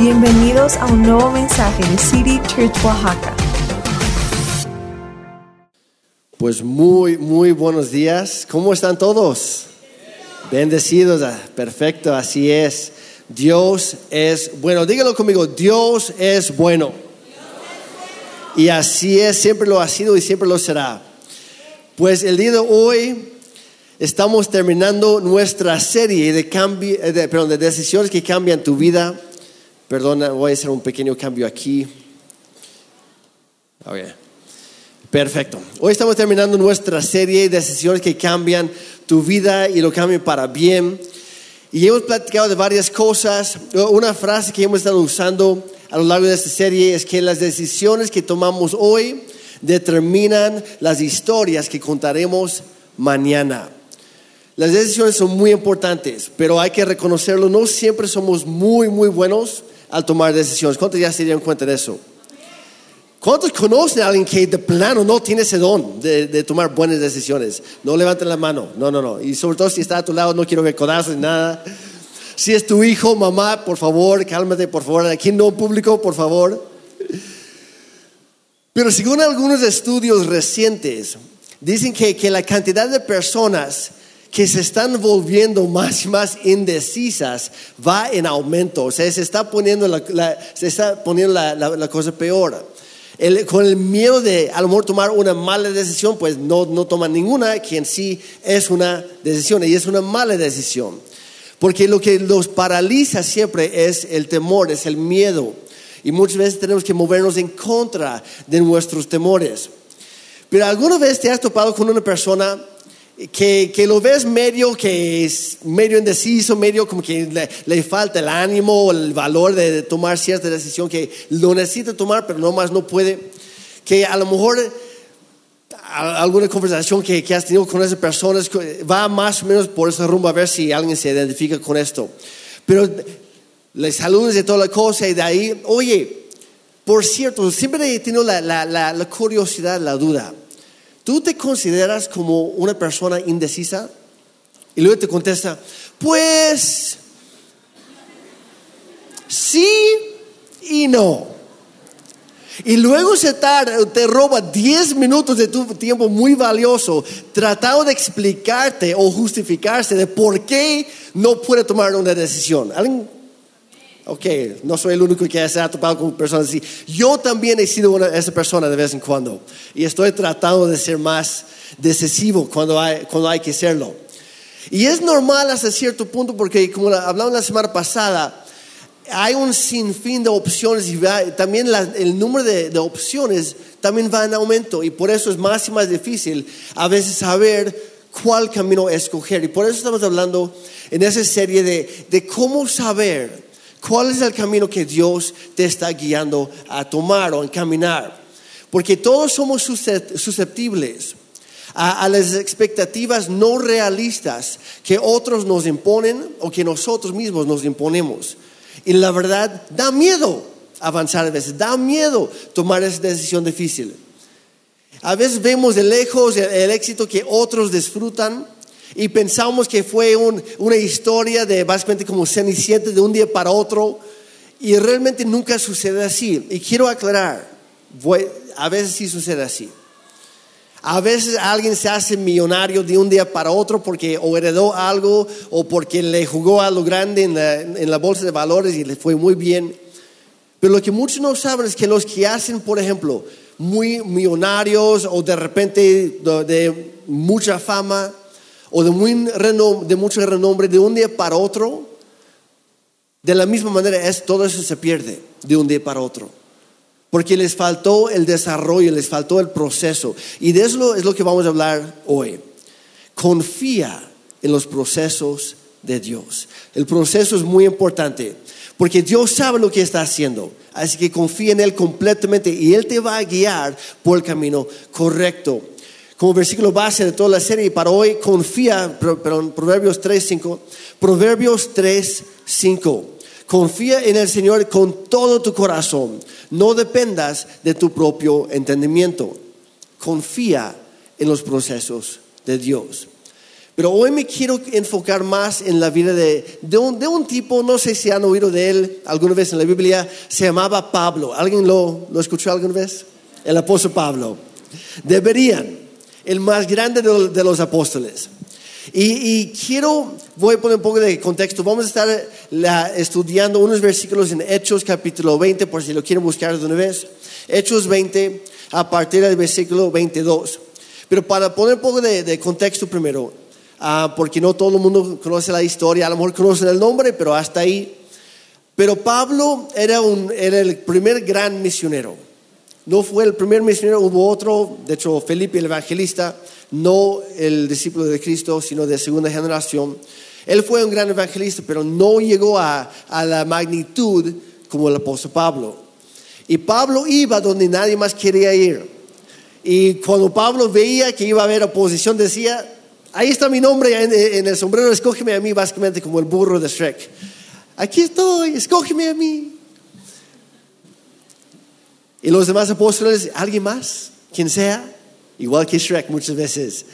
Bienvenidos a un nuevo mensaje de City Church Oaxaca. Pues muy, muy buenos días. ¿Cómo están todos? Bendecidos. Ah, Perfecto, así es. Dios es bueno. Dígalo conmigo, Dios es bueno. Y así es, siempre lo ha sido y siempre lo será. Pues el día de hoy estamos terminando nuestra serie de, eh, de, perdón, de decisiones que cambian tu vida. Perdona, voy a hacer un pequeño cambio aquí. Perfecto. Hoy estamos terminando nuestra serie de decisiones que cambian tu vida y lo cambian para bien. Y hemos platicado de varias cosas. Una frase que hemos estado usando a lo largo de esta serie es que las decisiones que tomamos hoy determinan las historias que contaremos mañana. Las decisiones son muy importantes, pero hay que reconocerlo. No siempre somos muy, muy buenos al tomar decisiones. ¿Cuántos ya se dieron cuenta de eso? ¿Cuántos conocen a alguien que de plano no tiene ese don de, de tomar buenas decisiones? No levanten la mano. No, no, no. Y sobre todo si está a tu lado, no quiero ver codazos ni nada. Si es tu hijo, mamá, por favor, cálmate, por favor. Aquí no público, por favor. Pero según algunos estudios recientes, dicen que, que la cantidad de personas que se están volviendo más y más indecisas va en aumento. O sea, se está poniendo la, se está poniendo la, cosa peor. Con el miedo de a lo mejor tomar una mala decisión, pues no, no ninguna, que en sí es una decisión y es una mala decisión. Porque lo que los paraliza siempre es el temor, es el miedo. Y muchas veces tenemos que movernos en contra de nuestros temores. Pero alguna vez te has topado con una persona que, que lo ves medio que es medio indeciso, medio como que le, le falta el ánimo o el valor de, tomar cierta decisión que lo necesita tomar, pero no más no puede. Que a lo mejor alguna conversación que, que has tenido con esas personas va más o menos por ese rumbo a ver si alguien se identifica con esto. Pero le saludas de toda la cosa y de ahí, oye, por cierto, siempre he tenido la, la- la- la curiosidad, la duda. ¿Tú te consideras como una persona indecisa? Y luego te contesta, pues sí y no. Y luego se tarda, te roba 10 minutos de tu tiempo muy valioso tratando de explicarte o justificarse de por qué no puede tomar una decisión. ¿Alguien? Ok, no soy el único que se ha topado con personas así. Yo también he sido una, esa persona de vez en cuando. Y estoy tratando de ser más decisivo cuando hay, cuando hay que serlo. Y es normal hasta cierto punto porque, como la- hablamos la semana pasada, hay un sinfín de opciones y también la- el número de, de opciones también va en aumento y por eso es más y más difícil a veces saber cuál camino escoger. Y por eso estamos hablando en esa serie de, de cómo saber cuál es el camino que Dios te está guiando a tomar o a encaminar. Porque todos somos suscept- susceptibles a, las expectativas no realistas que otros nos imponen o que nosotros mismos nos imponemos. Y la verdad, da miedo avanzar a veces, da miedo tomar esa decisión difícil. A veces vemos de lejos el éxito que otros disfrutan y pensamos que fue un- una historia de básicamente como cenicienta de un día para otro y realmente nunca sucede así. Y quiero aclarar, a veces sí sucede así. A veces alguien se hace millonario de un día para otro porque heredó algo o porque le jugó a lo grande en la, bolsa de valores y le fue muy bien. Pero lo que muchos no saben es que los que hacen, por ejemplo, muy millonarios o de repente de mucha fama o de, muy renom- de mucho renombre de un día para otro, de la misma manera es, todo eso se pierde de un día para otro. Porque les faltó el desarrollo, les faltó el proceso. Y de eso es lo que vamos a hablar hoy. Confía en los procesos de Dios. El proceso es muy importante. Porque Dios sabe lo que está haciendo. Así que confía en Él completamente y Él te va a guiar por el camino correcto. Como versículo base de toda la serie, y para hoy confía, perdón, Proverbios 3, 5. Proverbios 3, 5. Confía en el Señor con todo tu corazón. No dependas de tu propio entendimiento. Confía en los procesos de Dios. Pero hoy me quiero enfocar más en la vida de, de, un, de un tipo, no sé si han oído de él alguna vez en la Biblia, se llamaba Pablo. ¿Alguien lo, lo escuchó alguna vez? El apóstol Pablo. Deberían, el más grande de, los apóstoles. Y, quiero, voy a poner un poco de contexto. Vamos a estar estudiando unos versículos en Hechos capítulo 20, por si lo quieren buscar de una vez. Hechos 20, a partir del versículo 22. Pero para poner un poco de, contexto primero, uh, porque no todo el mundo conoce la historia, a lo mejor conocen el nombre, pero hasta ahí. Pero Pablo era, un, era el primer gran misionero. No fue el primer misionero, hubo otro, de hecho Felipe el evangelista no el discípulo de Cristo, sino de segunda generación. Él fue un gran evangelista, pero no llegó a, la magnitud como el apóstol Pablo. Y Pablo iba donde nadie más quería ir. Y cuando Pablo veía que iba a haber oposición, decía, ahí está mi nombre en, en el sombrero, escógeme a mí, básicamente como el burro de Shrek. Aquí estoy, escógeme a mí. Y los demás apóstoles, ¿alguien más? Quien sea, igual que Shrek muchas veces.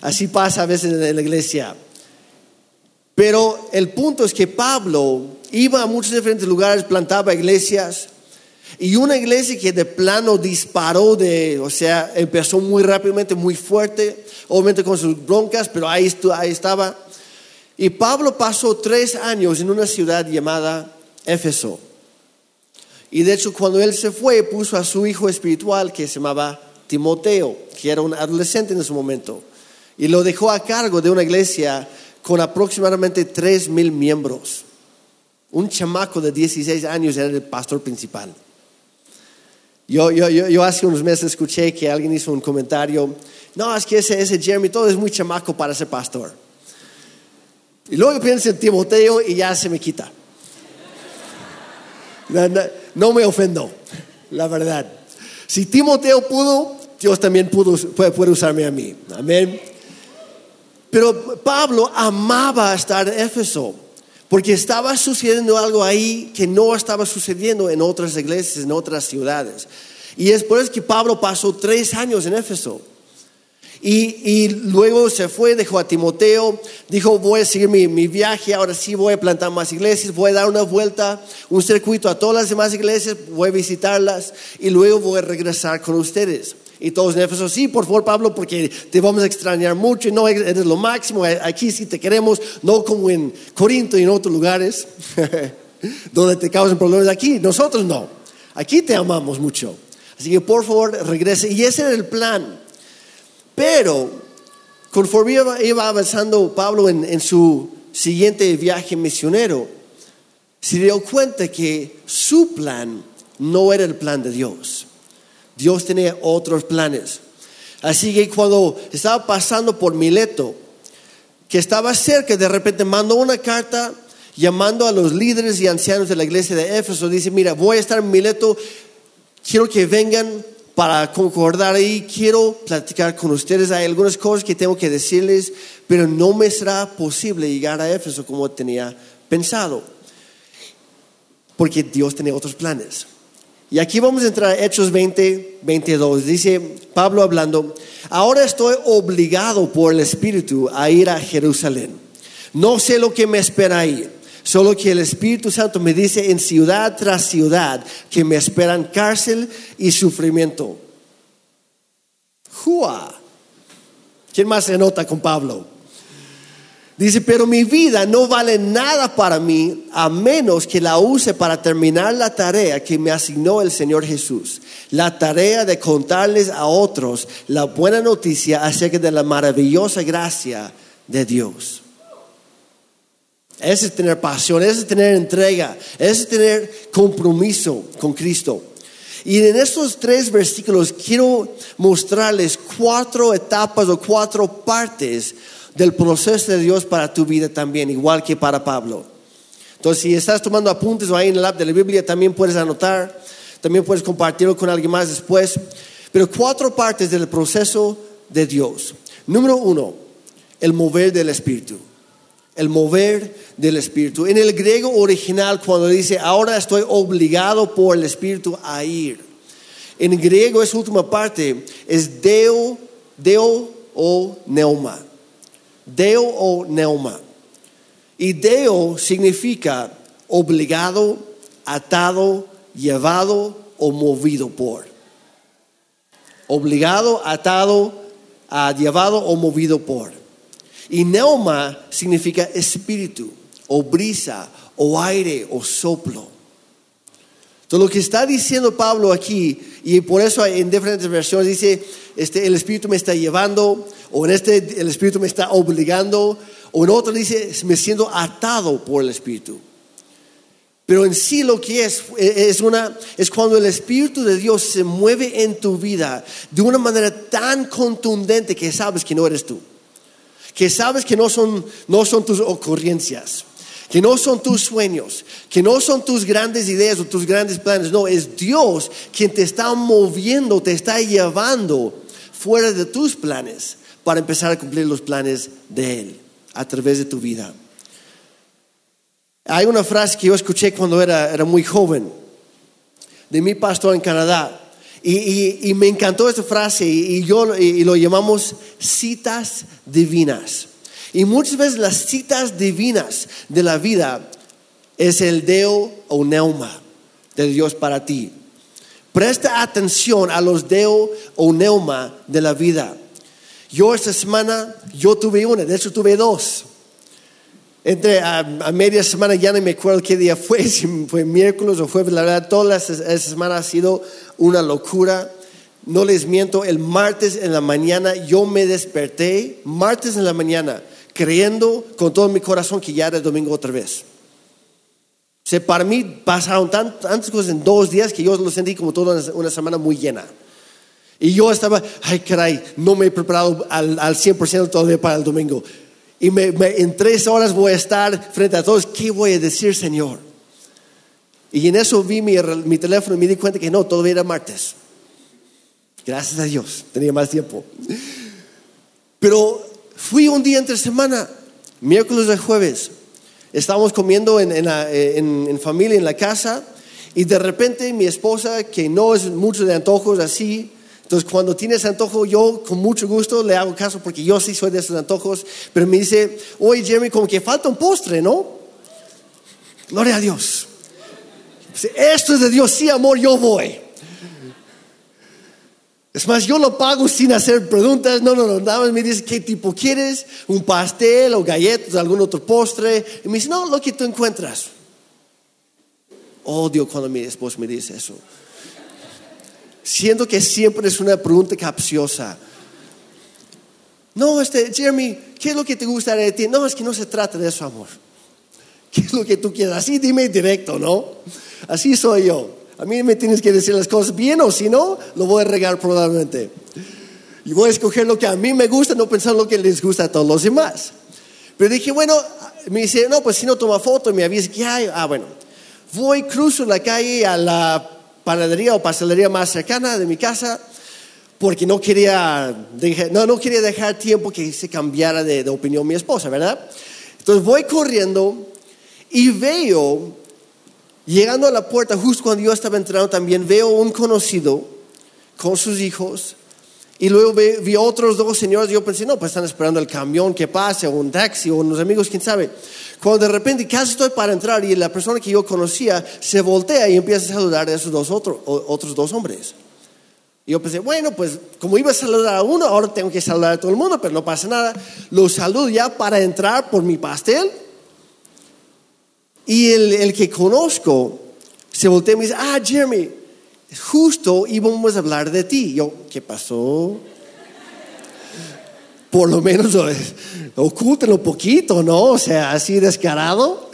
Así pasa a veces en la iglesia. Pero el punto es que Pablo iba a muchos diferentes lugares, plantaba iglesias, y una iglesia que de plano disparó de, o sea, empezó muy rápidamente, muy fuerte, obviamente con sus broncas, pero ahí, ahí estaba. Y Pablo pasó tres años en una ciudad llamada Éfeso. Y de hecho, cuando él se fue, puso a su hijo espiritual que se llamaba Timoteo, que era un adolescente en ese momento, y lo dejó a cargo de una iglesia con aproximadamente tres mil miembros. Un chamaco de 16 años era el pastor principal. Yo, yo, yo, yo, hace unos meses escuché que alguien hizo un comentario, no, es que ese, ese Jeremy todo es muy chamaco para ser pastor. Y luego pienso en Timoteo y ya se me quita. No, me ofendo, la verdad. Si Timoteo pudo, Dios también pudo, puede usarme a mí. Amén. Pero Pablo amaba estar en Éfeso porque estaba sucediendo algo ahí que no estaba sucediendo en otras iglesias, en otras ciudades. Y es por eso que Pablo pasó tres años en Éfeso. Y, luego se fue, dejó a Timoteo, dijo, voy a seguir mi, mi, viaje, ahora sí voy a plantar más iglesias, voy a dar una vuelta, un circuito a todas las demás iglesias, voy a visitarlas y luego voy a regresar con ustedes. Y todos en Éfeso, sí, por favor, Pablo, porque te vamos a extrañar mucho y no eres lo máximo, aquí sí te queremos, no como en Corinto y en otros lugares donde te causan problemas. Aquí, nosotros no, aquí te amamos mucho. Así que por favor, regrese. Y ese era el plan. Pero conforme iba avanzando Pablo en, su siguiente viaje misionero, se dio cuenta que su plan no era el plan de Dios. Dios tenía otros planes. Así que cuando estaba pasando por Mileto, que estaba cerca, de repente mandó una carta llamando a los líderes y ancianos de la iglesia de Éfeso. Dice, mira, voy a estar en Mileto, quiero que vengan para concordar ahí, quiero platicar con ustedes. Hay algunas cosas que tengo que decirles, pero no me será posible llegar a Éfeso como tenía pensado, porque Dios tenía otros planes. Y aquí vamos a entrar a Hechos 20, 22. Dice Pablo hablando, ahora estoy obligado por el Espíritu a ir a Jerusalén. No sé lo que me espera ahí, solo que el Espíritu Santo me dice en ciudad tras ciudad que me esperan cárcel y sufrimiento. ¡Jua! ¿Quién más se nota con Pablo? Dice, pero mi vida no vale nada para mí a menos que la use para terminar la tarea que me asignó el Señor Jesús. La tarea de contarles a otros la buena noticia acerca de la maravillosa gracia de Dios. Ese es tener pasión, ese es tener entrega, ese es tener compromiso con Cristo. Y en estos tres versículos quiero mostrarles cuatro etapas o cuatro partes del proceso de Dios para tu vida también, igual que para Pablo. Entonces, si estás tomando apuntes o ahí en el app de la Biblia, también puedes anotar, también puedes compartirlo con alguien más después. Pero cuatro partes del proceso de Dios. Número uno, el mover del Espíritu. El mover del Espíritu. En el griego original, cuando dice, ahora estoy obligado por el Espíritu a ir. En griego, esa última parte es deo, deo o neuma. Deo o neuma. Y Deo significa obligado, atado, llevado o movido por. Obligado, atado, ah, llevado o movido por. Y neuma significa espíritu, o brisa, o aire, o soplo. Entonces lo que está diciendo Pablo aquí, y por eso en diferentes versiones dice, este, el Espíritu me está llevando, o en este el Espíritu me está obligando, o en otro dice, me siento atado por el Espíritu. Pero en sí lo que es, es, una, es cuando el Espíritu de Dios se mueve en tu vida de una manera tan contundente que sabes que no eres tú. Que sabes que no son, no son tus ocurrencias que no son tus sueños, que no son tus grandes ideas o tus grandes planes, no, es Dios quien te está moviendo, te está llevando fuera de tus planes para empezar a cumplir los planes de Él a través de tu vida. Hay una frase que yo escuché cuando era, era muy joven de mi pastor en Canadá y, y, me encantó esta frase y, y yo y lo llamamos citas divinas. Y muchas veces las citas divinas de la vida es el deo o neuma de Dios para ti. Presta atención a los deo o neuma de la vida. Yo esta semana, yo tuve una, de hecho tuve dos. Entre a, media semana, ya no me acuerdo qué día fue, si fue miércoles o jueves, la verdad, toda esta semana ha sido una locura. No les miento, el martes en la mañana yo me desperté, martes en la mañana, creyendo con todo mi corazón que ya era domingo otra vez. O para mí pasaron tantas cosas en dos días que yo lo sentí como toda una semana muy llena. Y yo estaba, ay caray, no me he preparado al, al 100% todavía para el domingo. Y en tres horas voy a estar frente a todos, ¿qué voy a decir, Señor? Y en eso vi mi, mi teléfono y me di cuenta que no, todavía era martes. Gracias a Dios, tenía más tiempo. Pero Fui un día entre semana, miércoles y jueves. Estábamos comiendo en, familia en la casa y de repente mi esposa, que no es mucho de antojos así, entonces cuando tienes antojo yo con mucho gusto le hago caso porque yo sí soy de esos antojos, pero me dice, oye Jeremy, como que falta un postre, ¿no? Gloria a Dios. Esto es de Dios, sí amor, yo voy. Es más, yo lo pago sin hacer preguntas. No, no, no. Nada más me dice qué tipo quieres, un pastel o galletas, algún otro postre. Y me dice, no, lo que tú encuentras. Odio cuando mi esposo me dice eso. Siento que siempre es una pregunta capciosa. No, este, Jeremy, ¿qué es lo que te gustaría de ti? No, es que no se trata de eso, amor. ¿Qué es lo que tú quieras? Así dime directo, ¿no? Así soy yo. A mí me tienes que decir las cosas bien o si no, lo voy a regar probablemente. Y voy a escoger lo que a mí me gusta, no pensar lo que les gusta a todos los demás. Pero dije, bueno, me dice, no, pues si no toma foto me avisa que hay, ah, bueno. Voy, cruzo la calle a la panadería o pastelería más cercana de mi casa porque no quería, no, no quería dejar tiempo que se cambiara de, de opinión mi esposa, ¿verdad? Entonces voy corriendo y veo Llegando a la puerta, justo cuando yo estaba entrando, también veo un conocido con sus hijos. Y luego vi, otros dos señores. Y yo pensé, no, pues están esperando el camión que pase, o un taxi, o unos amigos, quién sabe. Cuando de repente casi estoy para entrar y la persona que yo conocía se voltea y empieza a saludar a esos dos otros, otros dos hombres. Y yo pensé, bueno, pues como iba a saludar a uno, ahora tengo que saludar a todo el mundo, pero no pasa nada. Los saludo ya para entrar por mi pastel y el, que conozco se voltea y me dice, ah, Jeremy, justo íbamos a hablar de ti. Yo, ¿qué pasó? Por lo menos ocúltelo poquito, ¿no? O sea, así descarado.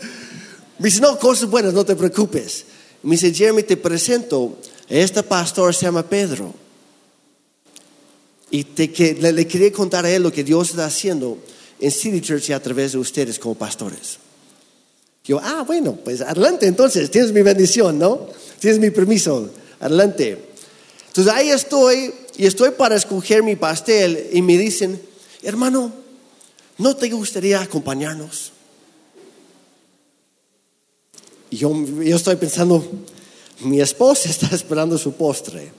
Me dice, no, cosas buenas, no te preocupes. Me dice, Jeremy, te presento, este pastor se llama Pedro. Y te, que, le, le quería contar a él lo que Dios está haciendo en City Church y a través de ustedes como pastores. Yo, ah, bueno, pues adelante entonces, tienes mi bendición, ¿no? Tienes mi permiso, adelante. Entonces ahí estoy y estoy para escoger mi pastel y me dicen, hermano, ¿no te gustaría acompañarnos? Y yo, yo estoy pensando, mi esposa está esperando su postre,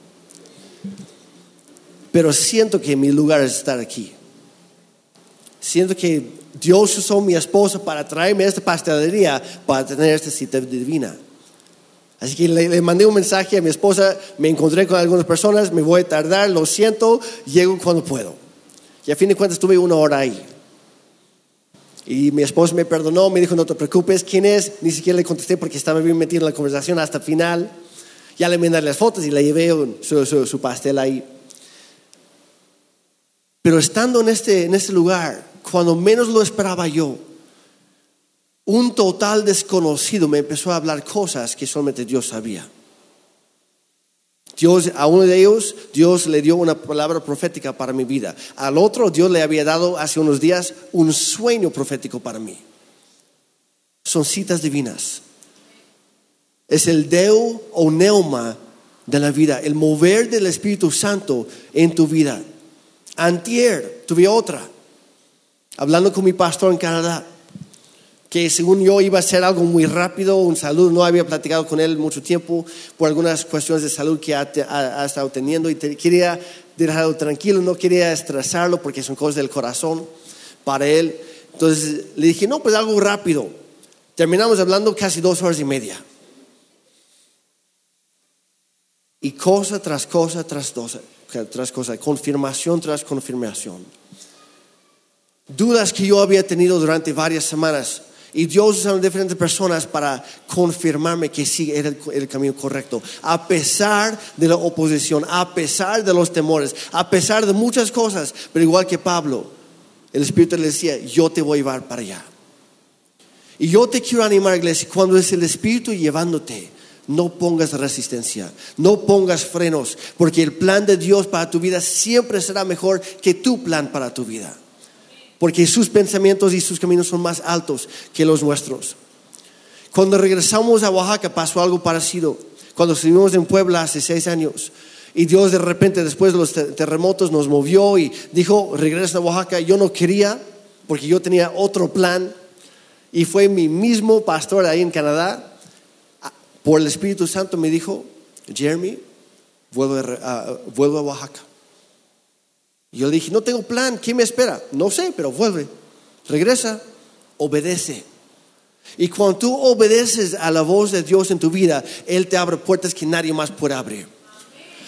pero siento que mi lugar es estar aquí. siento que Dios usó mi esposa para traerme a esta pastelería para tener esta cita divina. Así que le, mandé un mensaje a mi esposa, me encontré con algunas personas, me voy a tardar, lo siento, llego cuando puedo. Y a fin de cuentas tuve una hora ahí. Y mi esposa me perdonó, me dijo, no te preocupes, ¿quién es? Ni siquiera le contesté porque estaba bien metido en la conversación hasta el final. Ya le mandé las fotos y le llevé su, su, su pastel ahí. Pero estando en este, en este lugar, cuando menos lo esperaba yo, un total desconocido me empezó a hablar cosas que solamente Dios sabía. Dios, a uno de ellos, Dios le dio una palabra profética para mi vida. Al otro, Dios le había dado hace unos días un sueño profético para mí. Son citas divinas. Es el deo o neuma de la vida, el mover del Espíritu Santo en tu vida. Antier tuve otra, hablando con mi pastor en Canadá que según yo iba a ser algo muy rápido, un salud, no había platicado con él mucho tiempo por algunas cuestiones de salud que ha, estado teniendo y quería dejarlo tranquilo, no quería estresarlo porque son cosas del corazón para él. Entonces le dije, no, pues algo rápido. Terminamos hablando casi dos horas y media. Y cosa tras cosa tras cosa, tras cosa, confirmación tras confirmación. Dudas que yo había tenido durante varias semanas y Dios usa a diferentes personas para confirmarme que sí era el, camino correcto. A pesar de la oposición, a pesar de los temores, a pesar de muchas cosas. Pero igual que Pablo, el Espíritu le decía, yo te voy a llevar para allá. Y yo te quiero animar, iglesia, cuando es el Espíritu llevándote, no pongas resistencia, no pongas frenos, porque el plan de Dios para tu vida siempre será mejor que tu plan para tu vida porque sus pensamientos y sus caminos son más altos que los nuestros. Cuando regresamos a Oaxaca pasó algo parecido. Cuando estuvimos en Puebla hace seis años y Dios de repente después de los terremotos nos movió y dijo, regresa a Oaxaca. Yo no quería porque yo tenía otro plan y fue mi mismo pastor ahí en Canadá, por el Espíritu Santo me dijo, Jeremy, vuelvo vuelvo a Oaxaca. Y yo dije, no tengo plan, ¿quién me espera? No sé, pero vuelve, regresa, obedece. Y cuando tú obedeces a la voz de Dios en tu vida, Él te abre puertas que nadie más puede abrir.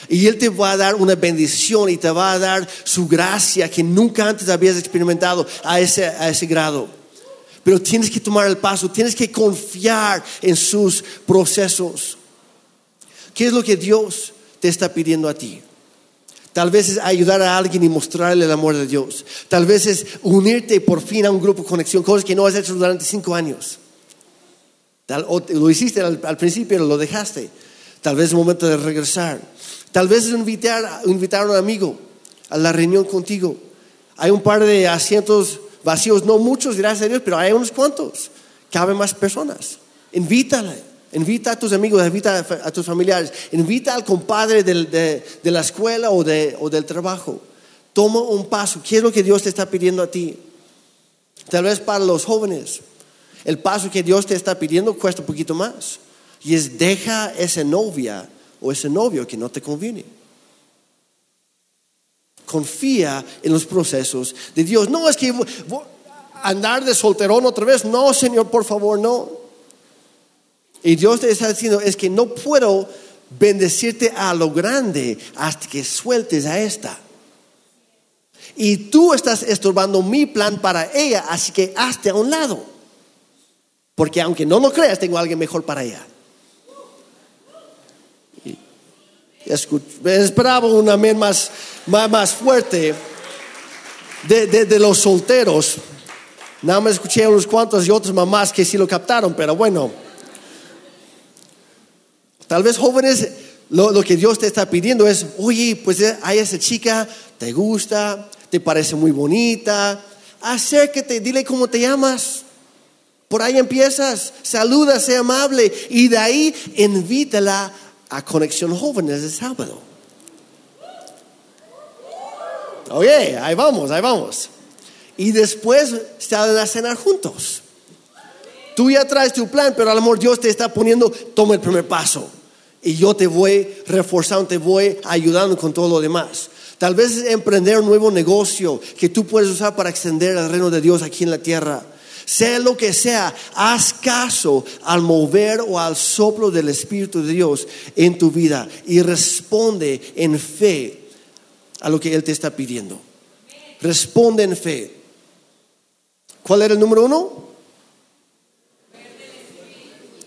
Y Él te va a dar una bendición y te va a dar su gracia que nunca antes habías experimentado a ese, a ese grado. Pero tienes que tomar el paso, tienes que confiar en sus procesos. ¿Qué es lo que Dios te está pidiendo a ti? Tal vez es ayudar a alguien y mostrarle el amor de Dios. Tal vez es unirte por fin a un grupo de conexión, cosas que no has hecho durante cinco años. Tal, lo hiciste al, al principio, lo dejaste. Tal vez es momento de regresar. Tal vez es invitar, invitar a un amigo a la reunión contigo. Hay un par de asientos vacíos, no muchos, gracias a Dios, pero hay unos cuantos. Caben más personas. Invítale. Invita a tus amigos, invita a tus familiares, invita al compadre de, la escuela o, del trabajo. Toma un paso. ¿Qué es lo que Dios te está pidiendo a ti? Tal vez para los jóvenes, el paso que Dios te está pidiendo cuesta un poquito más. Y es deja esa novia o ese novio que no te conviene. Confía en los procesos de Dios. No es que andar de solterón otra vez. No, Señor, por favor, no. Y Dios te está diciendo, es que no puedo bendecirte a lo grande hasta que sueltes a esta. Y tú estás estorbando mi plan para ella, así que hazte a un lado. Porque aunque no lo creas, tengo a alguien mejor para ella. Y esperaba un amén más, más, más fuerte de, de, los solteros. Nada más escuché a unos cuantos y otras mamás que sí lo captaron, pero bueno. Tal vez jóvenes, lo, que Dios te está pidiendo es, oye, pues eh, hay esa chica, te gusta, te parece muy bonita, acércate, dile cómo te llamas. Por ahí empiezas, saluda, sea amable y de ahí invítala a Conexión Jóvenes de sábado. Oye, ahí vamos, ahí vamos. Y después salen a cenar juntos. Tú ya traes tu plan, pero al amor Dios te está poniendo, toma el primer paso y yo te voy reforzando, te voy ayudando con todo lo demás. Tal vez emprender un nuevo negocio que tú puedes usar para extender el reino de Dios aquí en la tierra. Sea lo que sea, haz caso al mover o al soplo del Espíritu de Dios en tu vida y responde en fe a lo que Él te está pidiendo. Responde en fe. ¿Cuál era el número uno?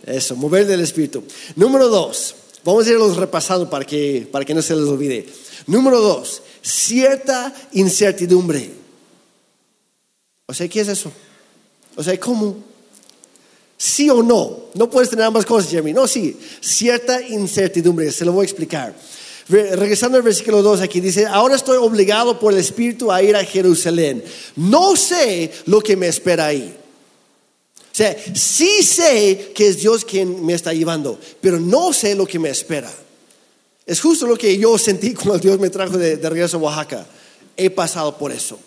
Eso, mover del Espíritu. Número dos, vamos a irlos repasando para que, para que no se les olvide. Número dos, cierta incertidumbre. O sea, ¿qué es eso? O sea, ¿cómo? ¿Sí o no? No puedes tener ambas cosas, Jeremy. No, sí, cierta incertidumbre. Se lo voy a explicar. Regresando al versículo 2 aquí dice, ahora estoy obligado por el Espíritu a ir a Jerusalén. No sé lo que me espera ahí. O sea, sí sé que es Dios quien me está llevando, pero no sé lo que me espera. Es justo lo que yo sentí cuando Dios me trajo de, regreso a Oaxaca. He pasado por eso.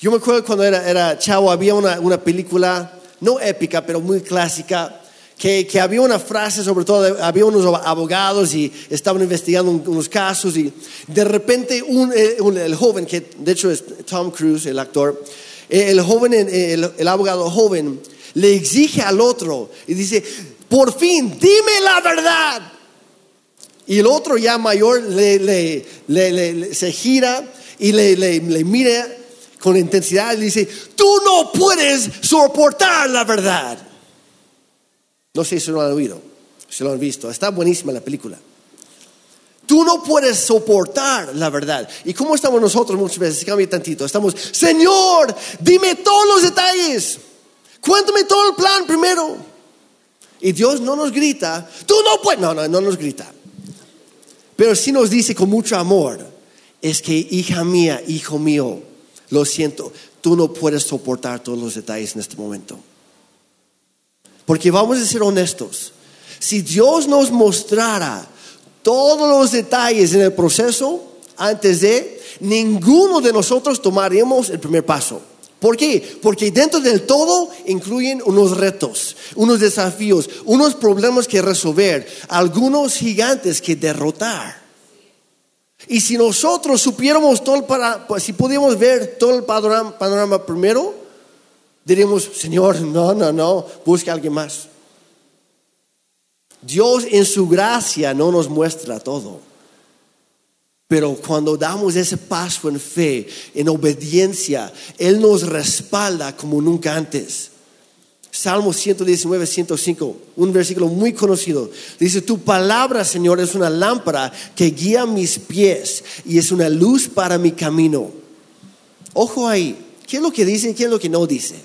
Yo me acuerdo cuando era, era chavo, había una, una, película, no épica, pero muy clásica, que, que, había una frase, sobre todo, había unos abogados y estaban investigando unos casos y de repente un, eh, el joven, que de hecho es Tom Cruise, el actor, eh, el joven, eh, el, el abogado joven, le exige al otro y dice, por fin, dime la verdad. Y el otro ya mayor le, se gira y le, mira con intensidad y dice, tú no puedes soportar la verdad. No sé si lo han oído, si lo han visto. Está buenísima la película. Tú no puedes soportar la verdad. ¿Y cómo estamos nosotros muchas veces? Cambia tantito. Estamos, Señor, dime todos los detalles. Cuéntame todo el plan primero. Y Dios no nos grita, tú no puedes, no, no, no nos grita. Pero sí nos dice con mucho amor, es que hija mía, hijo mío, lo siento, tú no puedes soportar todos los detalles en este momento. Porque vamos a ser honestos, si Dios nos mostrara todos los detalles en el proceso antes de, ninguno de nosotros tomaríamos el primer paso. ¿Por qué? Porque dentro del todo incluyen unos retos, unos desafíos, unos problemas que resolver, algunos gigantes que derrotar. Y si nosotros supiéramos todo el para, pues, si pudiéramos ver todo el panorama, panorama primero, diríamos, Señor, no, no, no, busca a alguien más. Dios en su gracia no nos muestra todo. Pero cuando damos ese paso en fe, en obediencia, Él nos respalda como nunca antes. Salmo 119, 105, un versículo muy conocido. Dice, tu palabra, Señor, es una lámpara que guía mis pies y es una luz para mi camino. Ojo ahí, ¿qué es lo que dice y qué es lo que no dice?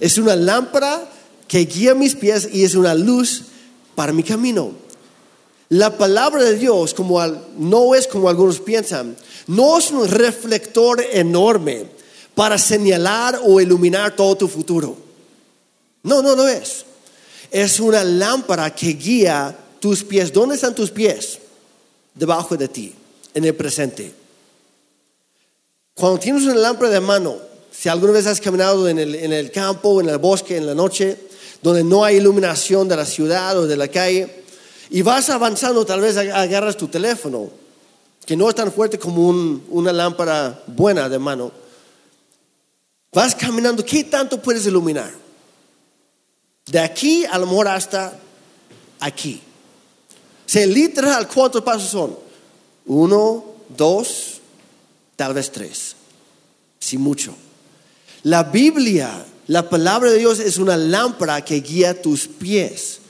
Es una lámpara que guía mis pies y es una luz para mi camino. La palabra de Dios como no es como algunos piensan, no es un reflector enorme para señalar o iluminar todo tu futuro. No, no lo es. Es una lámpara que guía tus pies. ¿Dónde están tus pies? Debajo de ti, en el presente. Cuando tienes una lámpara de mano, si alguna vez has caminado en el, en el campo, en el bosque, en la noche, donde no hay iluminación de la ciudad o de la calle, y vas avanzando, tal vez agarras tu teléfono, que no es tan fuerte como una lámpara buena de mano. Vas caminando, ¿qué tanto puedes iluminar? De aquí a lo mejor hasta aquí. O sea, literal, ¿cuántos pasos son? Uno, dos, tal vez tres. Si mucho. La Biblia, la palabra de Dios es una lámpara que guía tus pies.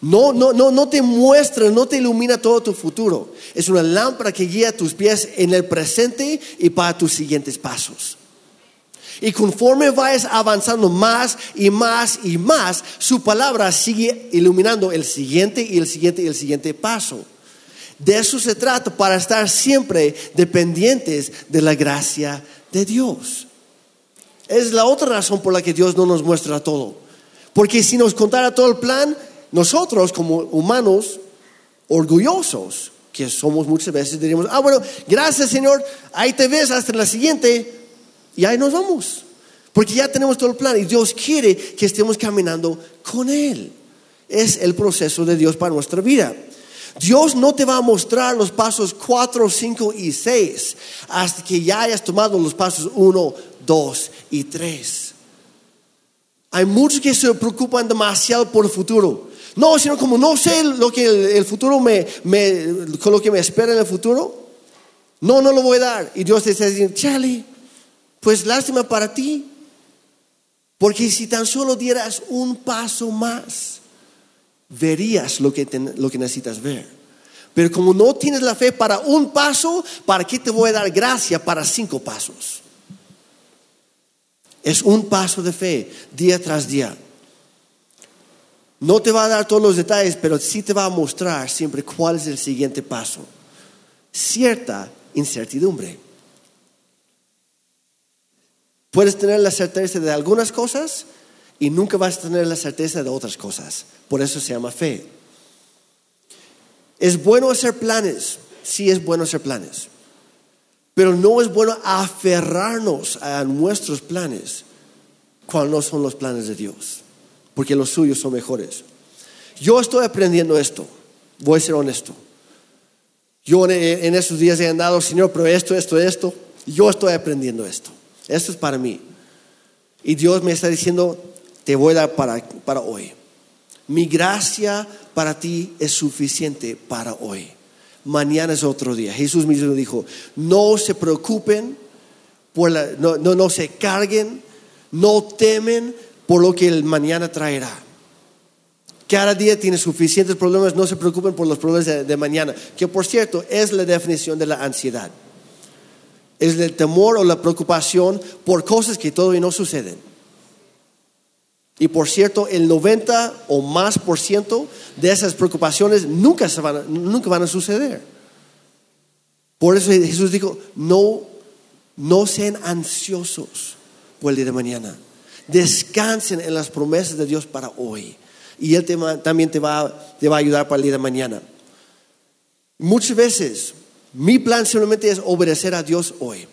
No, no, no, no te muestra, no te ilumina todo tu futuro. Es una lámpara que guía tus pies en el presente y para tus siguientes pasos. Y conforme vayas avanzando más y más y más, su palabra sigue iluminando el siguiente y el siguiente y el siguiente paso. De eso se trata para estar siempre dependientes de la gracia de Dios. Es la otra razón por la que Dios no nos muestra todo. Porque si nos contara todo el plan, nosotros como humanos orgullosos que somos muchas veces diríamos, ah, bueno, gracias Señor, ahí te ves hasta la siguiente y ahí nos vamos. Porque ya tenemos todo el plan y Dios quiere que estemos caminando con Él. Es el proceso de Dios para nuestra vida. Dios no te va a mostrar los pasos 4, 5 y 6 hasta que ya hayas tomado los pasos 1, 2 y 3. Hay muchos que se preocupan demasiado por el futuro. No, sino como no sé lo que el, futuro me, lo que me espera en el futuro, no, no lo voy a dar. Y Dios te está diciendo, Charlie, pues lástima para ti. Porque si tan solo dieras un paso más, verías lo que, lo que necesitas ver. Pero como no tienes la fe para un paso, ¿para qué te voy a dar gracia para cinco pasos? Es un paso de fe, día tras día. No te va a dar todos los detalles, pero sí te va a mostrar siempre cuál es el siguiente paso. Cierta incertidumbre. Puedes tener la certeza de algunas cosas y nunca vas a tener la certeza de otras cosas. Por eso se llama fe. Es bueno hacer planes, sí es bueno hacer planes, pero no es bueno aferrarnos a nuestros planes cuando no son los planes de Dios, porque los suyos son mejores. Yo estoy aprendiendo esto, voy a ser honesto. Yo en, esos días he andado, Señor, pero esto, esto, esto, yo estoy aprendiendo esto. Esto es para mí. Y Dios me está diciendo, te voy a dar para, para hoy. Mi gracia para ti es suficiente para hoy. Mañana es otro día. Jesús mismo dijo, no se preocupen, no, no, no se carguen, no temen por lo que el mañana traerá. Cada día tiene suficientes problemas, no se preocupen por los problemas de, mañana, que por cierto es la definición de la ansiedad. Es el temor o la preocupación por cosas que todavía no suceden. Y por cierto, el 90 o más por ciento de esas preocupaciones nunca, se van, nunca van a suceder. Por eso Jesús dijo, no, no sean ansiosos por el día de mañana. Descansen en las promesas de Dios para hoy y Él también te va, te va a ayudar para el día de mañana. Muchas veces mi plan simplemente es obedecer a Dios hoy.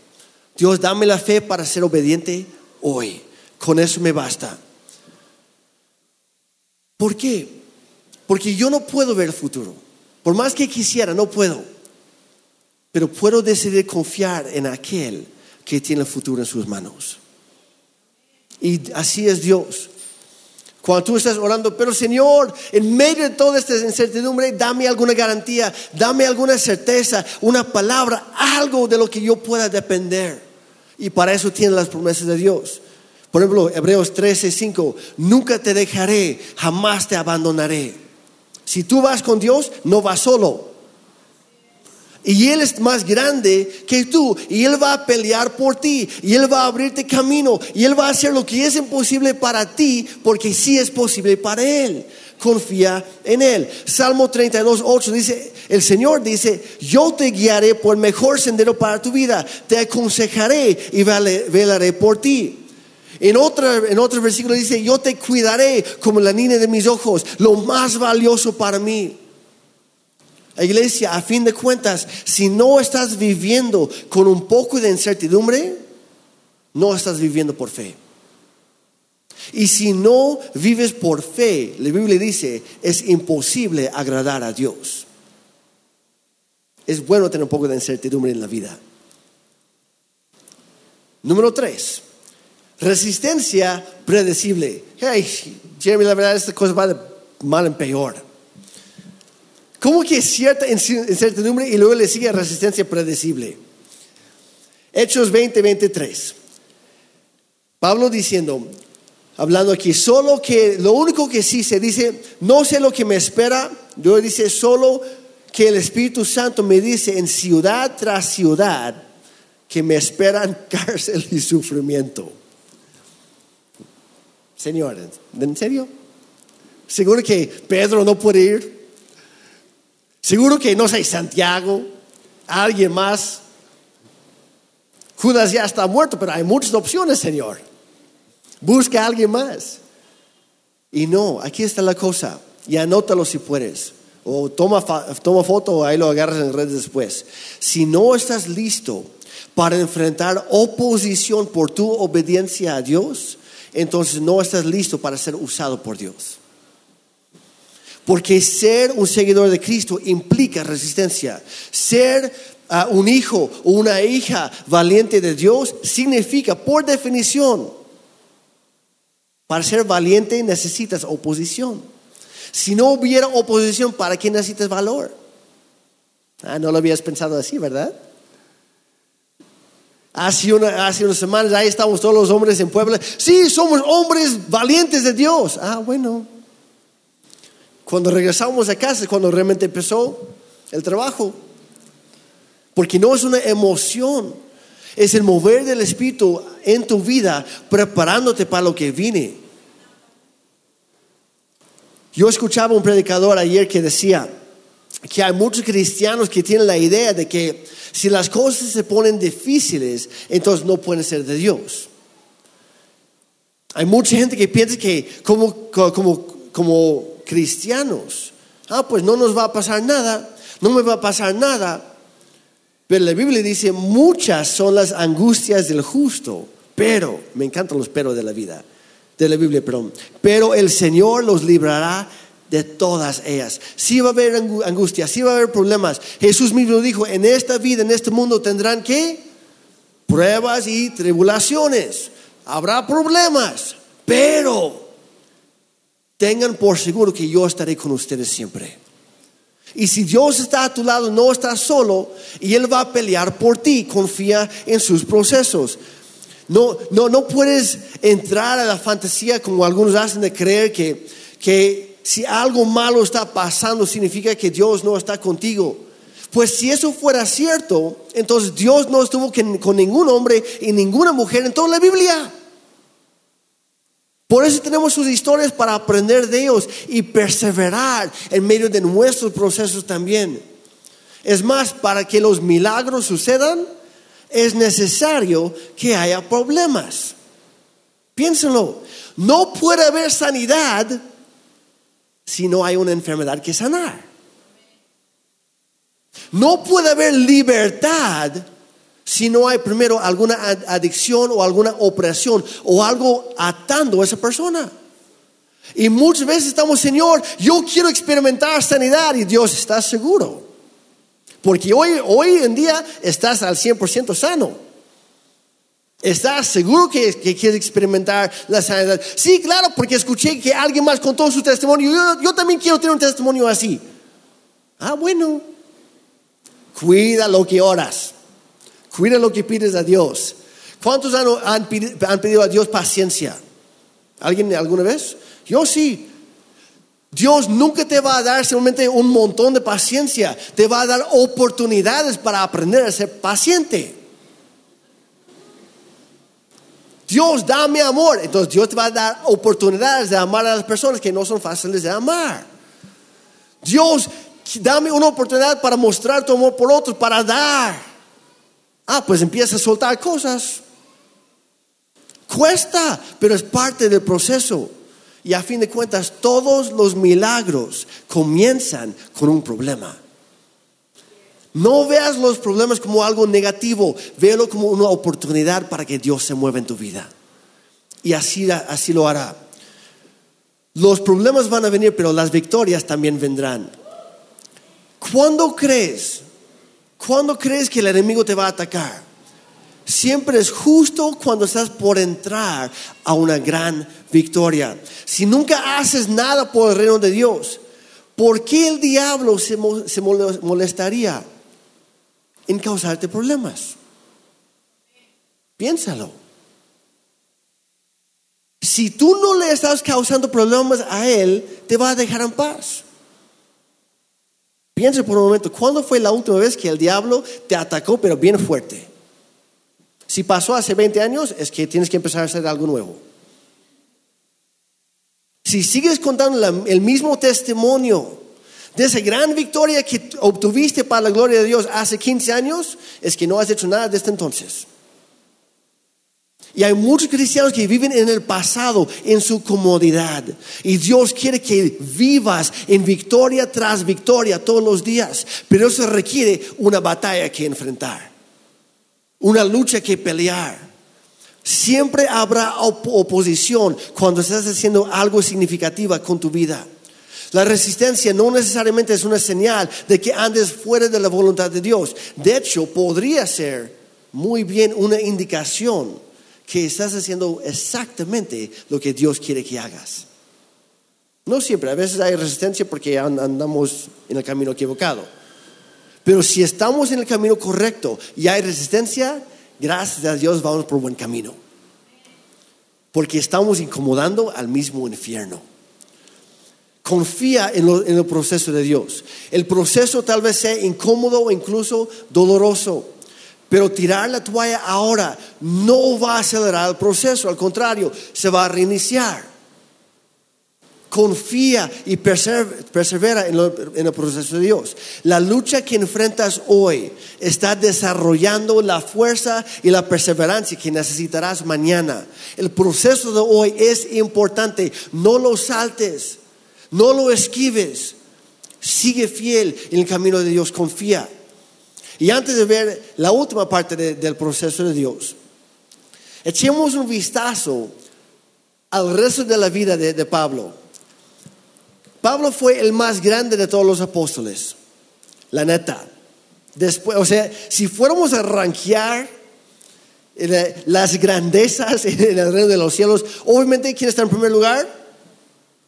Dios, dame la fe para ser obediente hoy. Con eso me basta. ¿Por qué? Porque yo no puedo ver el futuro. Por más que quisiera, no puedo. Pero puedo decidir confiar en aquel que tiene el futuro en sus manos. Y así es Dios. Cuando tú estás orando, pero Señor, en medio de toda esta incertidumbre, dame alguna garantía, dame alguna certeza, una palabra, algo de lo que yo pueda depender. Y para eso tiene las promesas de Dios. Por ejemplo, Hebreos 13, 5, nunca te dejaré, jamás te abandonaré. Si tú vas con Dios, no vas solo. Y Él es más grande que tú. Y Él va a pelear por ti. Y Él va a abrirte camino. Y Él va a hacer lo que es imposible para ti, porque sí es posible para Él. Confía en Él. Salmo 32, 8 dice, el Señor dice, yo te guiaré por el mejor sendero para tu vida. Te aconsejaré y velaré por ti. En, otra, en otro versículo dice, yo te cuidaré como la niña de mis ojos, lo más valioso para mí. Iglesia, a fin de cuentas, si no estás viviendo con un poco de incertidumbre, no estás viviendo por fe. Y si no vives por fe, la Biblia dice, es imposible agradar a Dios. Es bueno tener un poco de incertidumbre en la vida. Número tres, resistencia predecible. Hey, Jeremy, la verdad, esta cosa va de mal en peor. ¿Cómo que cierta incertidumbre y luego le sigue resistencia predecible? Hechos 20, 23. Pablo diciendo, hablando aquí, solo que lo único que sí se dice, no sé lo que me espera, yo dice solo que el Espíritu Santo me dice en ciudad tras ciudad que me esperan cárcel y sufrimiento. Señores, ¿en serio? ¿Seguro que Pedro no puede ir? Seguro que no sé, Santiago, alguien más. Judas ya está muerto, pero hay muchas opciones, Señor. Busca a alguien más. Y no, aquí está la cosa. Y anótalo si puedes. O toma, toma foto o ahí lo agarras en redes después. Si no estás listo para enfrentar oposición por tu obediencia a Dios, entonces no estás listo para ser usado por Dios. Porque ser un seguidor de Cristo implica resistencia. Ser uh, un hijo o una hija valiente de Dios significa, por definición, para ser valiente necesitas oposición. Si no hubiera oposición, ¿para qué necesitas valor? Ah, no lo habías pensado así, ¿verdad? Hace, una, hace unas semanas ahí estamos todos los hombres en Puebla. Sí, somos hombres valientes de Dios. Ah, bueno. Cuando regresamos a casa es cuando realmente empezó el trabajo. Porque no es una emoción, es el mover del Espíritu en tu vida preparándote para lo que viene. Yo escuchaba un predicador ayer que decía que hay muchos cristianos que tienen la idea de que si las cosas se ponen difíciles, entonces no pueden ser de Dios. Hay mucha gente que piensa que como, como, como cristianos, ah, pues no nos va a pasar nada, no me va a pasar nada. Pero la Biblia dice, muchas son las angustias del justo, pero, me encantan los pero de la vida, de la Biblia, perdón, pero el Señor los librará de todas ellas. Sí va a haber angustia, sí va a haber problemas. Jesús mismo dijo, en esta vida, en este mundo tendrán que pruebas y tribulaciones. Habrá problemas, pero tengan por seguro que yo estaré con ustedes siempre. Y si Dios está a tu lado, no estás solo y Él va a pelear por ti. Confía en sus procesos. No, no, no puedes entrar a la fantasía como algunos hacen de creer que, que si algo malo está pasando significa que Dios no está contigo. Pues si eso fuera cierto, entonces Dios no estuvo con ningún hombre y ninguna mujer en toda la Biblia. Por eso tenemos sus historias para aprender de ellos y perseverar en medio de nuestros procesos también. Es más, para que los milagros sucedan, es necesario que haya problemas. Piénsenlo, no puede haber sanidad si no hay una enfermedad que sanar. No puede haber libertad si no hay primero alguna adicción o alguna opresión o algo atando a esa persona. Y muchas veces estamos, Señor, yo quiero experimentar sanidad y Dios está seguro. Porque hoy, hoy en día estás al 100% sano. ¿Estás seguro que, quieres experimentar la sanidad? Sí, claro, porque escuché que alguien más contó su testimonio. Yo, yo también quiero tener un testimonio así. Ah, bueno. Cuida lo que oras. Cuida lo que pides a Dios. ¿Cuántos han, pedido a Dios paciencia? ¿Alguien alguna vez? Yo sí. Dios nunca te va a dar simplemente un montón de paciencia, te va a dar oportunidades para aprender a ser paciente. Dios, dame amor. Entonces Dios te va a dar oportunidades de amar a las personas que no son fáciles de amar. Dios, dame una oportunidad para mostrar tu amor por otros, para dar. Ah, pues empieza a soltar cosas. Cuesta, pero es parte del proceso. Y a fin de cuentas, todos los milagros comienzan con un problema. No veas los problemas como algo negativo, véalo como una oportunidad para que Dios se mueva en tu vida. Y así, así lo hará. Los problemas van a venir, pero las victorias también vendrán. ¿Cuándo crees ¿Cuándo crees que el enemigo te va a atacar? Siempre es justo cuando estás por entrar a una gran victoria. Si nunca haces nada por el reino de Dios, ¿por qué el diablo se, molestaría en causarte problemas? Piénsalo. Si tú no le estás causando problemas a él, te va a dejar en paz. Piensa por un momento, ¿cuándo fue la última vez que el diablo te atacó, pero bien fuerte? Si pasó hace 20 años, es que tienes que empezar a hacer algo nuevo. Si sigues contando el mismo testimonio de esa gran victoria que obtuviste para la gloria de Dios hace 15 años, es que no has hecho nada desde entonces. Y hay muchos cristianos que viven en el pasado, en su comodidad. Y Dios quiere que vivas en victoria tras victoria todos los días. Pero eso requiere una batalla que enfrentar, una lucha que pelear. Siempre habrá oposición cuando estás haciendo algo significativo con tu vida. La resistencia no necesariamente es una señal de que andes fuera de la voluntad de Dios. De hecho, podría ser muy bien una indicación que estás haciendo exactamente lo que Dios quiere que hagas. No siempre, a veces hay resistencia porque andamos en el camino equivocado. Pero si estamos en el camino correcto y hay resistencia, gracias a Dios vamos por buen camino. Porque estamos incomodando al mismo infierno. Confía en, el proceso de Dios. El proceso tal vez sea incómodo o incluso doloroso. Pero tirar la toalla ahora no va a acelerar el proceso, al contrario, se va a reiniciar confía y persevera en, el proceso de Dios. La lucha que enfrentas hoy está desarrollando la fuerza y la perseverancia que necesitarás mañana. El proceso de hoy es importante. No lo saltes, no lo esquives. Sigue fiel en el camino de Dios, confía. Y antes de ver la última parte del proceso de Dios, echemos un vistazo al resto de la vida de Pablo. Pablo fue el más grande de todos los apóstoles, la neta. Después, o sea, si fuéramos a rankear eh, las grandezas en el reino de los cielos, obviamente, ¿quién está en primer lugar?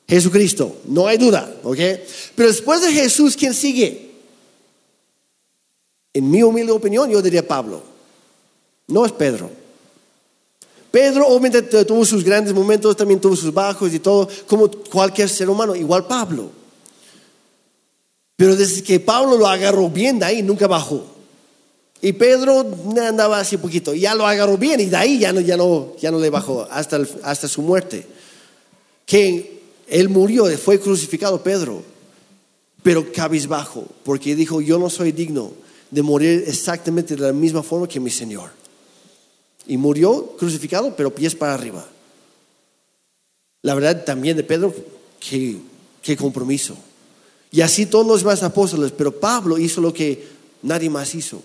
Jesucristo, no hay duda, ¿ok? Pero después de Jesús, ¿quién sigue? En mi humilde opinión, yo diría Pablo. No es Pedro. Pedro obviamente tuvo sus grandes momentos, también tuvo sus bajos y todo, como cualquier ser humano, igual Pablo. Pero desde que Pablo lo agarró bien, de ahí nunca bajó. Y Pedro andaba así poquito, ya lo agarró bien y de ahí ya no, ya no, ya no le bajó hasta, hasta su muerte. Que él murió, fue crucificado Pedro, pero cabizbajo, porque dijo, yo no soy digno de morir exactamente de la misma forma que mi Señor y murió crucificado, pero pies para arriba. La verdad también de Pedro, qué, qué compromiso. Y así todos los demás apóstoles, pero Pablo hizo lo que nadie más hizo.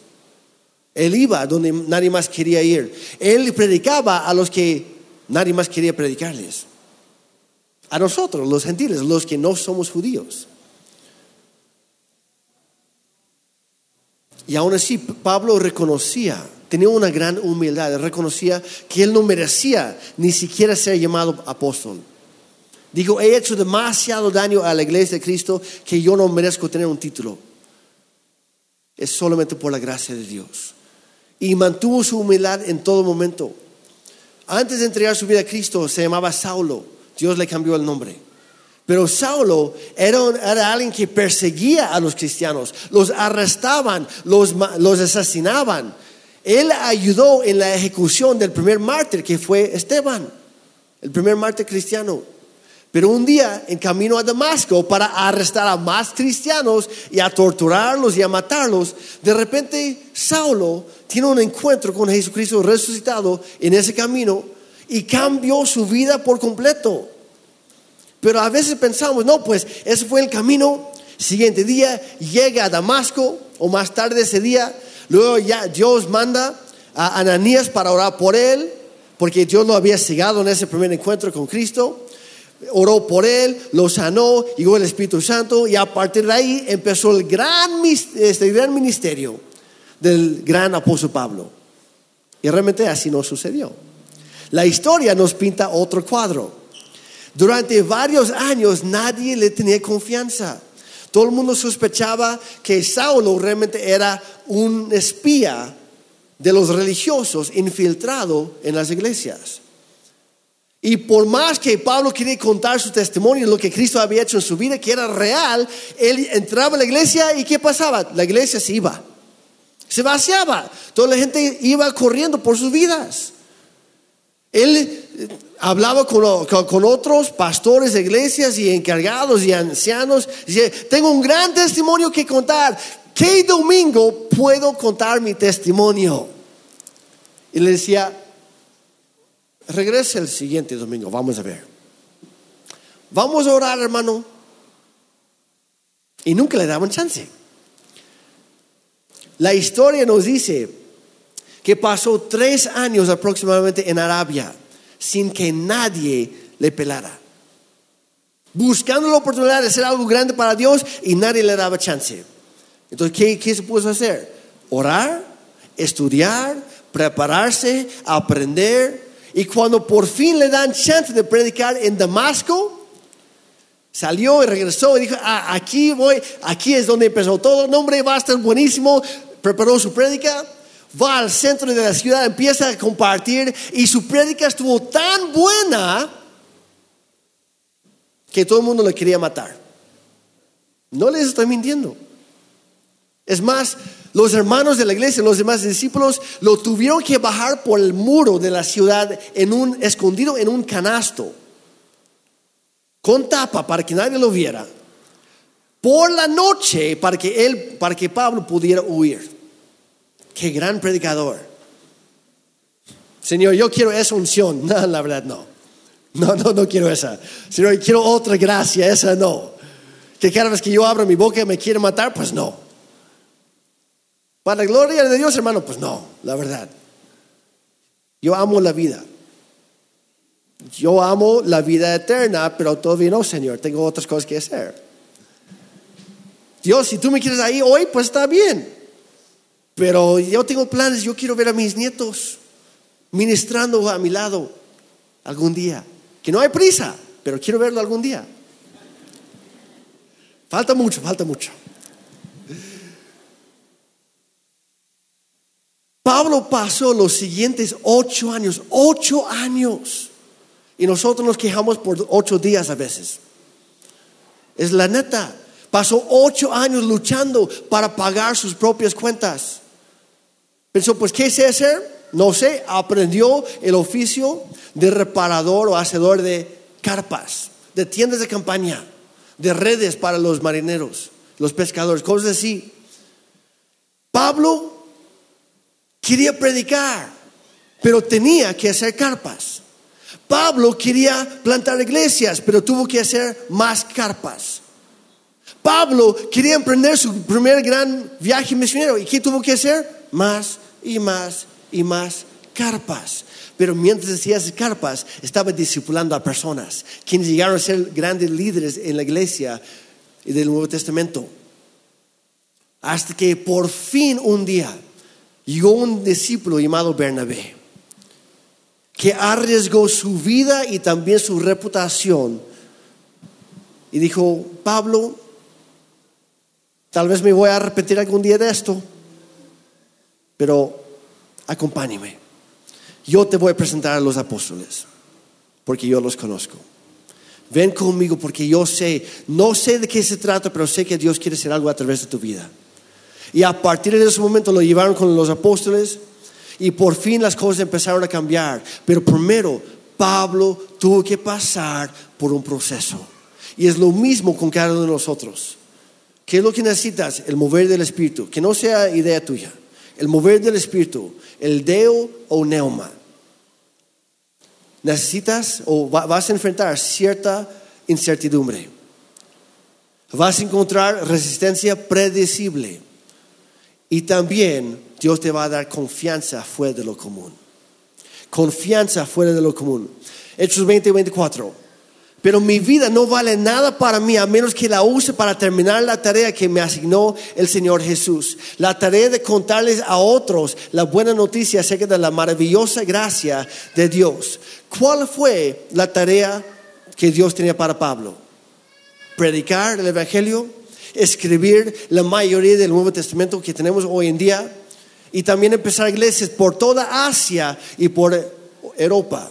Él iba donde nadie más quería ir. Él predicaba a los que nadie más quería predicarles. A nosotros, los gentiles, los que no somos judíos. Y aún así Pablo reconocía tenía una gran humildad, reconocía que él no merecía ni siquiera ser llamado apóstol. Dijo, he hecho demasiado daño a la iglesia de Cristo que yo no merezco tener un título. Es solamente por la gracia de Dios. Y mantuvo su humildad en todo momento. Antes de entregar su vida a Cristo se llamaba Saulo. Dios le cambió el nombre. Pero Saulo era, era, alguien que perseguía a los cristianos, los arrestaban, los, los asesinaban. Él ayudó en la ejecución del primer mártir que fue Esteban, el primer mártir cristiano. Pero un día, en camino a Damasco, para arrestar a más cristianos y a torturarlos y a matarlos, de repente Saulo tiene un encuentro con Jesucristo resucitado en ese camino y cambió su vida por completo. Pero a veces pensamos, no, pues ese fue el camino. Siguiente día llega a Damasco o más tarde ese día Luego ya Dios manda a Ananías para orar por él, porque Dios lo había cegado en ese primer encuentro con Cristo. Oró por él, lo sanó, llegó el Espíritu Santo y a partir de ahí empezó el gran, este gran ministerio del gran apóstol Pablo. Y realmente así no sucedió. La historia nos pinta otro cuadro. Durante varios años nadie le tenía confianza. Todo el mundo sospechaba que Saulo realmente era un espía de los religiosos infiltrado en las iglesias. Y por más que Pablo quería contar su testimonio, lo que Cristo había hecho en su vida, que era real, él entraba a la iglesia y ¿qué pasaba? La iglesia se iba, se vaciaba, toda la gente iba corriendo por sus vidas. Él hablaba con, otros pastores de iglesias y encargados y ancianos. Dice, tengo un gran testimonio que contar. ¿Qué domingo puedo contar mi testimonio? Y le decía, regrese el siguiente domingo, vamos a ver. Vamos a orar, hermano. Y nunca le daban chance. La historia nos dice que pasó tres años aproximadamente en Arabia sin que nadie le pelara. buscando la oportunidad de hacer algo grande para Dios y nadie le daba chance. Entonces, ¿qué, qué se puso a hacer? Orar, estudiar, prepararse, aprender. Y cuando por fin le dan chance de predicar en Damasco, salió y regresó y dijo, ah, aquí voy, aquí es donde empezó todo, el hombre, va a estar buenísimo, preparó su prédica, va al centro de la ciudad, empieza a compartir y su prédica estuvo tan buena que todo el mundo le quería matar. No les estoy mintiendo. Es más, los hermanos de la iglesia, los demás discípulos, lo tuvieron que bajar por el muro de la ciudad en un escondido en un canasto, con tapa para que nadie lo viera, por la noche para que él, para que Pablo pudiera huir. Qué gran predicador. Señor, yo quiero esa unción. No, la verdad no. No, no, no quiero esa. Señor, quiero otra gracia, esa no. Que cada vez que yo abro mi boca me quiere matar, pues no. Para la gloria de Dios, hermano, pues no, la verdad. Yo amo la vida. Yo amo la vida eterna, pero todavía no, Señor. Tengo otras cosas que hacer. Dios, si tú me quieres ahí hoy, pues está bien. Pero yo tengo planes, yo quiero ver a mis nietos ministrando a mi lado algún día. Que no hay prisa, pero quiero verlo algún día. Falta mucho, falta mucho. Pablo pasó los siguientes ocho años, ocho años. Y nosotros nos quejamos por ocho días a veces. Es la neta. Pasó ocho años luchando para pagar sus propias cuentas. Pensó, pues, ¿qué sé hacer? No sé. Aprendió el oficio de reparador o hacedor de carpas, de tiendas de campaña, de redes para los marineros, los pescadores, cosas así. Pablo quería predicar, pero tenía que hacer carpas. Pablo quería plantar iglesias, pero tuvo que hacer más carpas. Pablo quería emprender su primer gran viaje misionero. ¿Y qué tuvo que hacer? Más y más y más carpas. Pero mientras hacía carpas, estaba discipulando a personas, quienes llegaron a ser grandes líderes en la iglesia del Nuevo Testamento. Hasta que por fin un día llegó un discípulo llamado Bernabé, que arriesgó su vida y también su reputación. Y dijo, Pablo, tal vez me voy a repetir algún día de esto, pero acompáñame. Yo te voy a presentar a los apóstoles, porque yo los conozco. Ven conmigo porque yo sé, no sé de qué se trata, pero sé que Dios quiere hacer algo a través de tu vida. Y a partir de ese momento lo llevaron con los apóstoles y por fin las cosas empezaron a cambiar. Pero primero, Pablo tuvo que pasar por un proceso. Y es lo mismo con cada uno de nosotros. ¿Qué es lo que necesitas? El mover del Espíritu. Que no sea idea tuya. El mover del Espíritu. El deo o neuma. Necesitas o vas a enfrentar cierta incertidumbre. Vas a encontrar resistencia predecible. Y también Dios te va a dar confianza fuera de lo común. Confianza fuera de lo común. Hechos 20 y 24. Pero mi vida no vale nada para mí a menos que la use para terminar la tarea que me asignó el Señor Jesús. La tarea de contarles a otros la buena noticia acerca de la maravillosa gracia de Dios. ¿Cuál fue la tarea que Dios tenía para Pablo? Predicar el Evangelio, escribir la mayoría del Nuevo Testamento que tenemos hoy en día y también empezar iglesias por toda Asia y por Europa.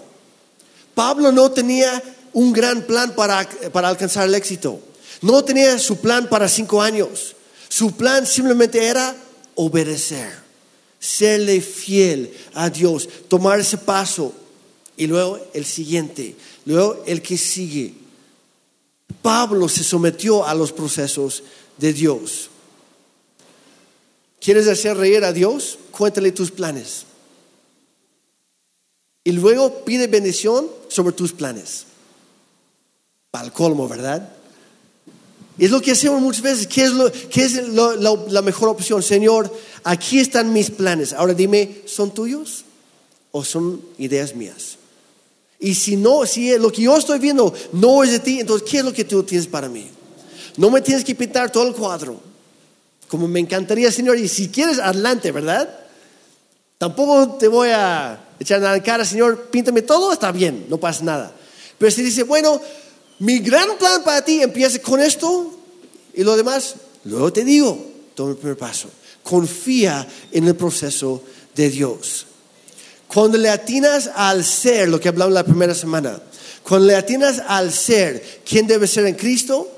Pablo no tenía un gran plan para, para alcanzar el éxito. No tenía su plan para cinco años. Su plan simplemente era obedecer, serle fiel a Dios, tomar ese paso y luego el siguiente, luego el que sigue. Pablo se sometió a los procesos de Dios. ¿Quieres hacer reír a Dios? Cuéntale tus planes. Y luego pide bendición sobre tus planes. Para el colmo, ¿verdad? Es lo que hacemos muchas veces. ¿Qué es, lo, qué es la mejor opción? Señor, aquí están mis planes. Ahora dime, ¿son tuyos o son ideas mías? Y si no, si lo que yo estoy viendo no es de ti, entonces, ¿qué es lo que tú tienes para mí? No me tienes que pintar todo el cuadro. Como me encantaría, Señor, y si quieres, adelante, ¿verdad? Tampoco te voy a echar nada en cara, Señor, píntame todo, está bien, no pasa nada. Pero si dice, bueno, mi gran plan para ti empieza con esto y lo demás, luego te digo, toma el primer paso. Confía en el proceso de Dios. Cuando le atinas al ser, lo que hablamos la primera semana, cuando le atinas al ser, ¿quién debe ser en Cristo?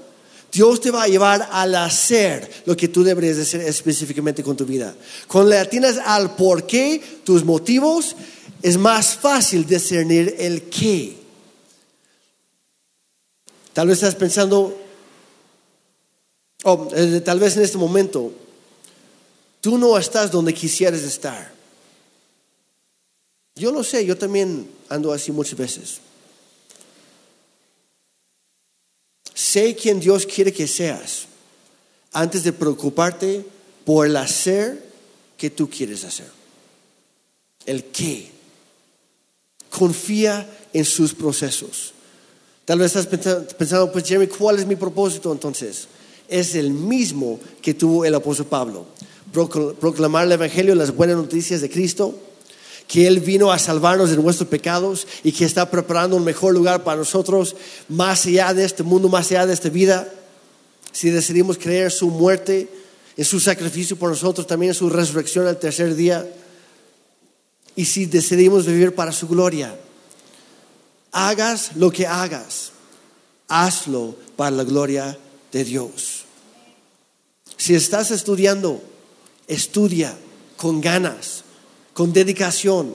Dios te va a llevar al hacer lo que tú deberías hacer específicamente con tu vida. Cuando le atinas al por qué, tus motivos, es más fácil discernir el qué. Tal vez estás pensando, oh, eh, tal vez en este momento, tú no estás donde quisieras estar. Yo lo sé, yo también ando así muchas veces. Sé quién Dios quiere que seas antes de preocuparte por el hacer que tú quieres hacer. El qué. Confía en sus procesos. Tal vez estás pensando, pues Jeremy, ¿cuál es mi propósito entonces? Es el mismo que tuvo el apóstol Pablo. Proclamar el Evangelio, las buenas noticias de Cristo que Él vino a salvarnos de nuestros pecados y que está preparando un mejor lugar para nosotros más allá de este mundo, más allá de esta vida. Si decidimos creer su muerte, en su sacrificio por nosotros, también en su resurrección al tercer día. Y si decidimos vivir para su gloria, hagas lo que hagas, hazlo para la gloria de Dios. Si estás estudiando, estudia con ganas con dedicación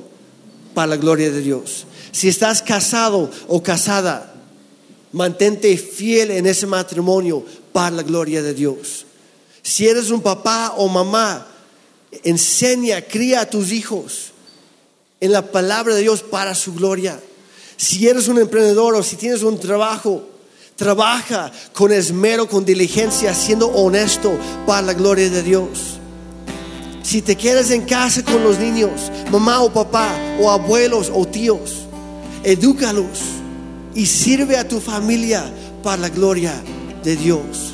para la gloria de Dios. Si estás casado o casada, mantente fiel en ese matrimonio para la gloria de Dios. Si eres un papá o mamá, enseña, cría a tus hijos en la palabra de Dios para su gloria. Si eres un emprendedor o si tienes un trabajo, trabaja con esmero, con diligencia, siendo honesto para la gloria de Dios. Si te quedas en casa con los niños, mamá o papá, o abuelos o tíos, edúcalos y sirve a tu familia para la gloria de Dios.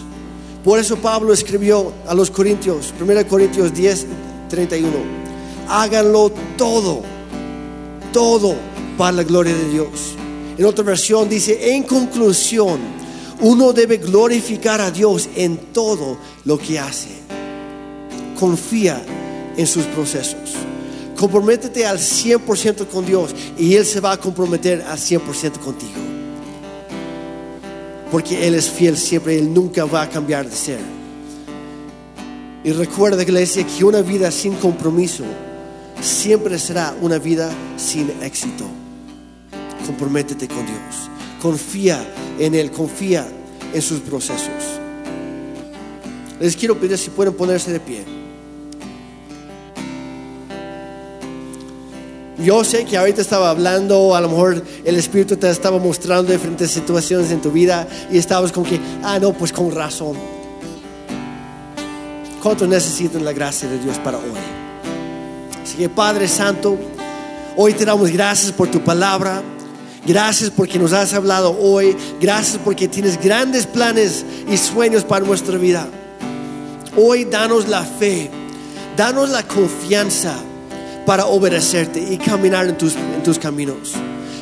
Por eso Pablo escribió a los Corintios, 1 Corintios 10, 31, háganlo todo, todo para la gloria de Dios. En otra versión dice, en conclusión, uno debe glorificar a Dios en todo lo que hace. Confía en sus procesos. Comprométete al 100% con Dios y Él se va a comprometer al 100% contigo. Porque Él es fiel siempre, Él nunca va a cambiar de ser. Y recuerda, iglesia, que una vida sin compromiso siempre será una vida sin éxito. Comprométete con Dios. Confía en Él, confía en sus procesos. Les quiero pedir si pueden ponerse de pie. Yo sé que ahorita estaba hablando, a lo mejor el Espíritu te estaba mostrando diferentes situaciones en tu vida y estabas como que, ah, no, pues con razón. ¿Cuánto necesitan la gracia de Dios para hoy? Así que Padre Santo, hoy te damos gracias por tu palabra. Gracias porque nos has hablado hoy. Gracias porque tienes grandes planes y sueños para nuestra vida. Hoy danos la fe, danos la confianza para obedecerte y caminar en tus, caminos.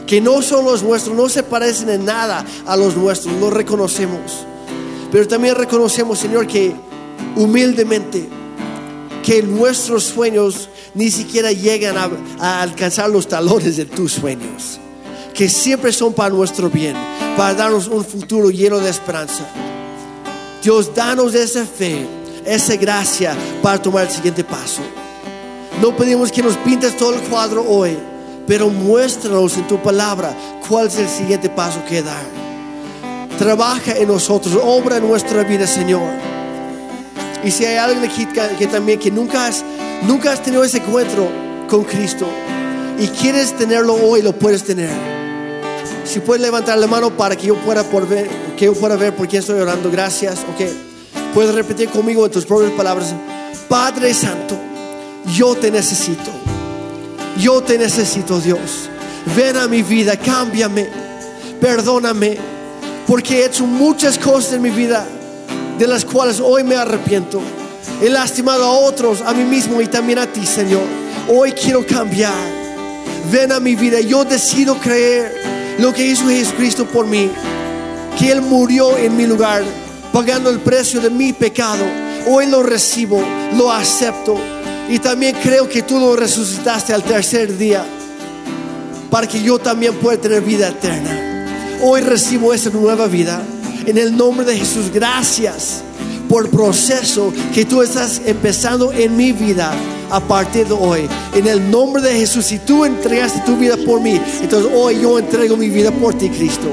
Que no son los nuestros, no se parecen en nada a los nuestros, lo reconocemos. Pero también reconocemos, Señor, que humildemente, que nuestros sueños ni siquiera llegan a alcanzar los talones de tus sueños. Que siempre son para nuestro bien, para darnos un futuro lleno de esperanza. Dios, danos esa fe, esa gracia para tomar el siguiente paso. No pedimos que nos pintes todo el cuadro hoy, pero muéstranos en tu palabra cuál es el siguiente paso que dar. Trabaja en nosotros, obra en nuestra vida, Señor. Y si hay alguien aquí que, también que nunca has, nunca has tenido ese encuentro con Cristo y quieres tenerlo hoy, lo puedes tener. Si puedes levantar la mano para que yo pueda ver, que yo pueda ver por quién estoy orando, gracias. Ok, puedes repetir conmigo en tus propias palabras, Padre Santo yo te necesito. Yo te necesito, Dios. ven a mi vida, cámbiame, perdóname, porque he hecho muchas cosas en mi vida de las cuales hoy me arrepiento. He lastimado a otros, a mí mismo y también a ti, Señor. Hoy quiero cambiar. Ven a mi vida. Yo decido creer lo que hizo Jesucristo por mí. Que Él murió en mi lugar, pagando el precio de mi pecado. Hoy lo recibo, lo acepto. Y también creo que tú lo resucitaste al tercer día. Para que yo también pueda tener vida eterna. Hoy recibo esa nueva vida. En el nombre de Jesús, gracias por proceso que tú estás empezando en mi vida a partir de hoy. En el nombre de Jesús, si tú entregaste tu vida por mí, entonces hoy yo entrego mi vida por ti, Cristo.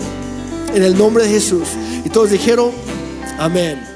En el nombre de Jesús. Y todos dijeron, amén.